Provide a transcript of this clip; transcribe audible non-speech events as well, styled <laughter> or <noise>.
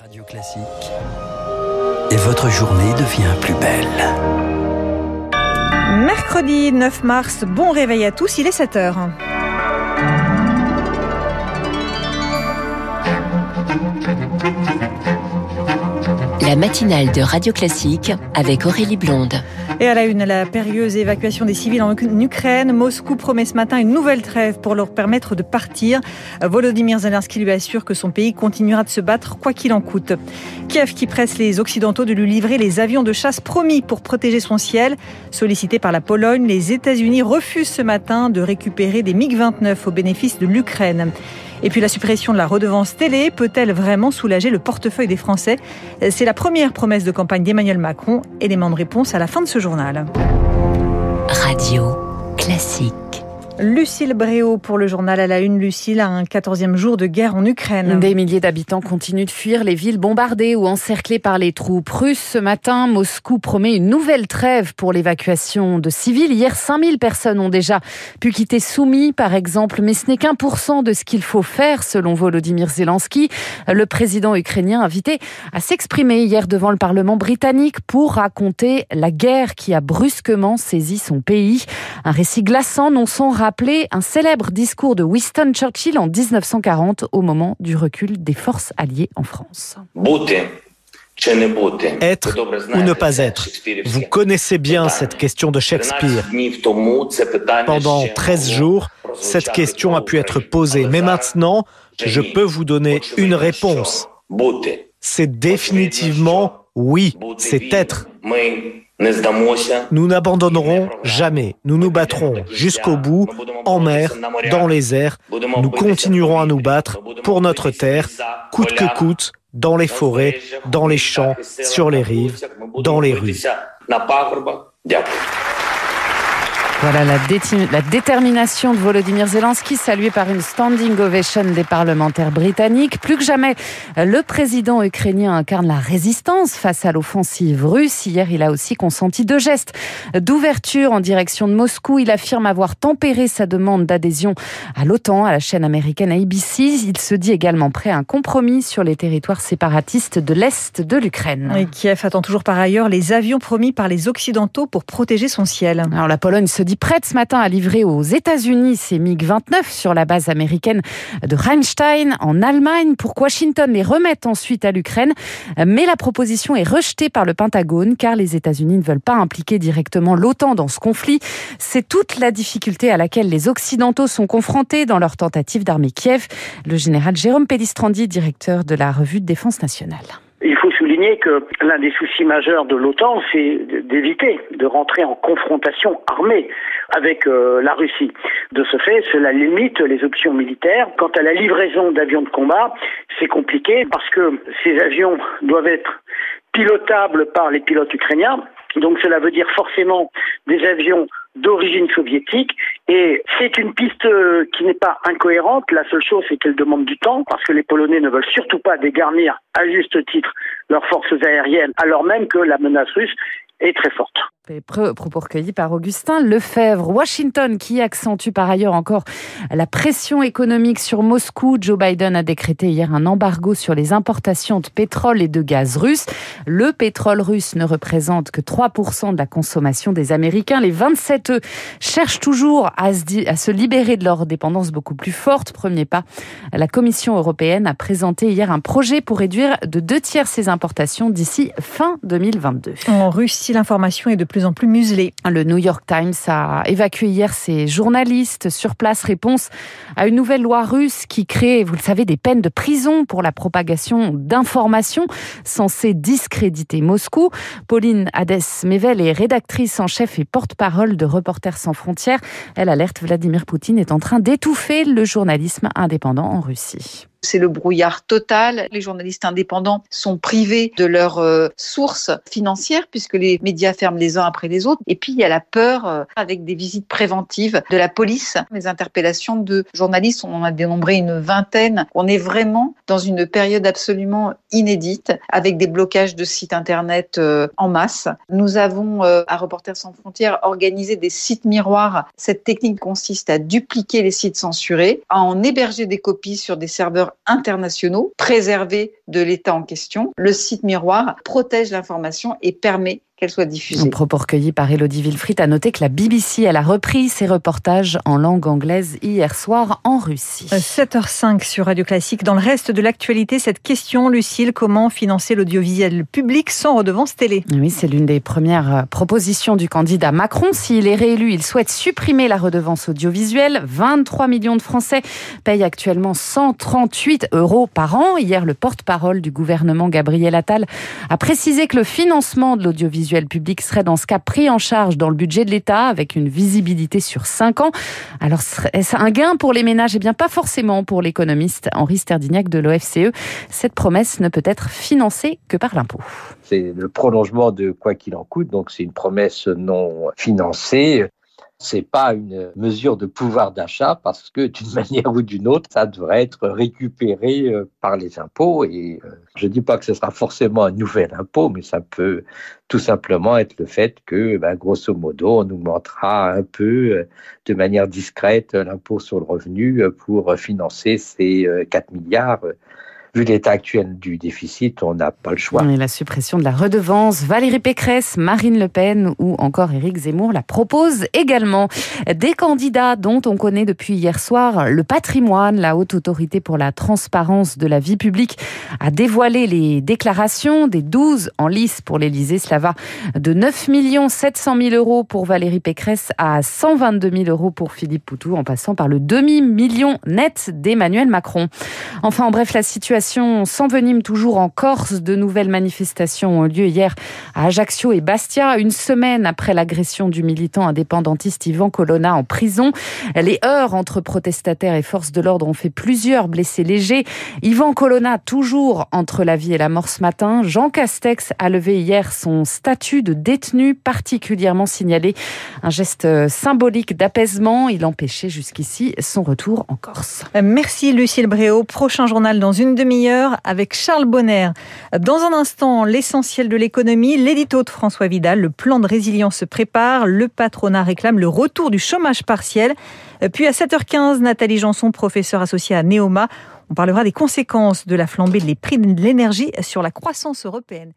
Radio Classique. Et votre journée devient plus belle. Mercredi 9 mars, bon réveil à tous, il est 7 heures. La matinale de Radio Classique avec Aurélie Blonde. Et à la une, la périlleuse évacuation des civils en Ukraine. Moscou promet ce matin une nouvelle trêve pour leur permettre de partir. Volodymyr Zelensky lui assure que son pays continuera de se battre quoi qu'il en coûte. Kiev qui presse les Occidentaux de lui livrer les avions de chasse promis pour protéger son ciel. Sollicité par la Pologne, les États-Unis refusent ce matin de récupérer des MiG-29 au bénéfice de l'Ukraine. Et puis la suppression de la redevance télé peut-elle vraiment soulager le portefeuille des Français? C'est la première promesse de campagne d'Emmanuel Macron. Élément de réponse à la fin de ce journal. Radio classique. Lucille Bréau pour le journal à la une. Lucille a un 14e jour de guerre en Ukraine. Des milliers d'habitants continuent de fuir les villes bombardées ou encerclées par les troupes russes. Ce matin, Moscou promet une nouvelle trêve pour l'évacuation de civils. Hier, 5000 personnes ont déjà pu quitter Soumy, par exemple, mais ce n'est qu'un pour cent de ce qu'il faut faire, selon Volodymyr Zelensky, le président ukrainien invité à s'exprimer hier devant le Parlement britannique pour raconter la guerre qui a brusquement saisi son pays. Un récit glaçant, non sans rappeler un célèbre discours de Winston Churchill en 1940 au moment du recul des forces alliées en France. Être ou ne pas être. Vous connaissez bien cette question de Shakespeare. Pendant 13 jours, cette question a pu être posée. Mais maintenant, je peux vous donner une réponse. C'est définitivement oui, c'est être. Nous n'abandonnerons jamais. Nous nous battrons jusqu'au bout, en mer, dans les airs. Nous continuerons à nous battre pour notre terre, coûte que coûte, dans les forêts, dans les champs, sur les rives, dans les rues. Voilà la, la, détermination de Volodymyr Zelensky, saluée par une standing ovation des parlementaires britanniques. Plus que jamais, le président ukrainien incarne la résistance face à l'offensive russe. Hier, il a aussi consenti deux gestes d'ouverture en direction de Moscou. Il affirme avoir tempéré sa demande d'adhésion à l'OTAN, à la chaîne américaine ABC. Il se dit également prêt à un compromis sur les territoires séparatistes de l'Est de l'Ukraine. Et Kiev attend toujours par ailleurs les avions promis par les Occidentaux pour protéger son ciel. Alors la Pologne se dit prête ce matin à livrer aux États-Unis ses MiG-29 sur la base américaine de Rheinstein en Allemagne pour que Washington les remette ensuite à l'Ukraine. Mais la proposition est rejetée par le Pentagone car les États-Unis ne veulent pas impliquer directement l'OTAN dans ce conflit. C'est toute la difficulté à laquelle les Occidentaux sont confrontés dans leur tentative d'armer Kiev. Le général Jérôme Pellistrandi, directeur de la revue de défense nationale. Il faut souligner que l'un des soucis majeurs de l'OTAN, c'est d'éviter de rentrer en confrontation armée avec euh, la Russie. De ce fait, cela limite les options militaires. Quant à la livraison d'avions de combat, c'est compliqué parce que ces avions doivent être pilotables par les pilotes ukrainiens. Donc cela veut dire forcément des avions d'origine soviétique et c'est une piste euh, qui n'est pas incohérente. La seule chose, c'est qu'elle demande du temps parce que les Polonais ne veulent surtout pas dégarnir à juste titre leurs forces aériennes alors même que la menace russe est très forte. Propos recueillis par Augustin Lefebvre. Washington qui accentue par ailleurs encore la pression économique sur Moscou. Joe Biden a décrété hier un embargo sur les importations de pétrole et de gaz russes. Le pétrole russe ne représente que 3% de la consommation des Américains. Les 27 eux cherchent toujours à se, à se libérer de leur dépendance beaucoup plus forte. Premier pas, la Commission européenne a présenté hier un projet pour réduire de deux tiers ses importations d'ici fin 2022. En Russie, l'information est de plus en plus muselée. Le New York Times a évacué hier ses journalistes sur place. Réponse à une nouvelle loi russe qui crée, vous le savez, des peines de prison pour la propagation d'informations censées discréditer Moscou. Pauline Hadès-Mevel est rédactrice en chef et porte-parole de Reporters sans frontières. Elle alerte Vladimir Poutine est en train d'étouffer le journalisme indépendant en Russie c'est le brouillard total. Les journalistes indépendants sont privés de leurs euh, sources financières puisque les médias ferment les uns après les autres. Et puis il y a la peur euh, avec des visites préventives de la police, les interpellations de journalistes. On en a dénombré une vingtaine. On est vraiment dans une période absolument inédite avec des blocages de sites internet euh, en masse. Nous avons à Reporters sans frontières organisé des sites miroirs. Cette technique consiste à dupliquer les sites censurés, à en héberger des copies sur des serveurs internationaux préservés de l'État en question. Le site Miroir protège l'information et permet qu'elle soit diffusée. Un propos recueilli par Elodie Wilfried a noté que la BBC elle a repris ses reportages en langue anglaise hier soir en Russie. 7h05 sur Radio Classique. Dans le reste de l'actualité, cette question, Lucille, comment financer l'audiovisuel public sans redevance télé? Oui, c'est l'une des premières propositions du candidat Macron. S'il est réélu, il souhaite supprimer la redevance audiovisuelle. 23 millions de Français payent actuellement 138 euros par an. Hier, le porte-parole du gouvernement, Gabriel Attal, a précisé que le financement de l'audiovisuel public serait dans ce cas pris en charge dans le budget de l'État avec une visibilité sur 5 ans. Alors, est-ce un gain pour les ménages? Eh bien, pas forcément pour l'économiste Henri Sterdignac de l'OFCE. Cette promesse ne peut être financée que par l'impôt. C'est le prolongement de quoi qu'il en coûte, donc c'est une promesse non financée c'est pas une mesure de pouvoir d'achat parce que d'une <laughs> manière ou d'une autre, ça devrait être récupéré euh, par les impôts. Et euh, je dis pas que ce sera forcément un nouvel impôt, mais ça peut tout simplement être le fait que, ben, grosso modo, on augmentera un peu euh, de manière discrète l'impôt sur le revenu pour financer ces 4 milliards vu l'état actuel du déficit, on n'a pas le choix. Et la suppression de la redevance, Valérie Pécresse, Marine Le Pen ou encore Éric Zemmour la proposent également. Des candidats dont on connaît depuis hier soir le patrimoine, la haute autorité pour la transparence de la vie publique a dévoilé les déclarations des 12 en lice pour l'Élysée. Cela va de 9 700 000 euros pour Valérie Pécresse à 122 000 euros pour Philippe Poutou, en passant par le demi-million net d'Emmanuel Macron. Enfin, en bref, la situation s'envenime toujours en Corse. De nouvelles manifestations ont lieu hier à Ajaccio et Bastia, une semaine après l'agression du militant indépendantiste Ivan Colonna en prison. Les heurts entre protestataires et forces de l'ordre ont fait plusieurs blessés légers. Ivan Colonna, toujours entre la vie et la mort ce matin. Jean Castex a levé hier son statut de détenu particulièrement signalé. Un geste symbolique d'apaisement. Il empêchait jusqu'ici son retour en Corse. Merci Lucille Bréau. Prochain journal dans une demi avec Charles Bonner. Dans un instant, l'essentiel de l'économie, l'édito de François Vidal, le plan de résilience se prépare, le patronat réclame le retour du chômage partiel. Puis à 7h15, Nathalie Janson, professeure associée à Neoma, on parlera des conséquences de la flambée des prix de l'énergie sur la croissance européenne.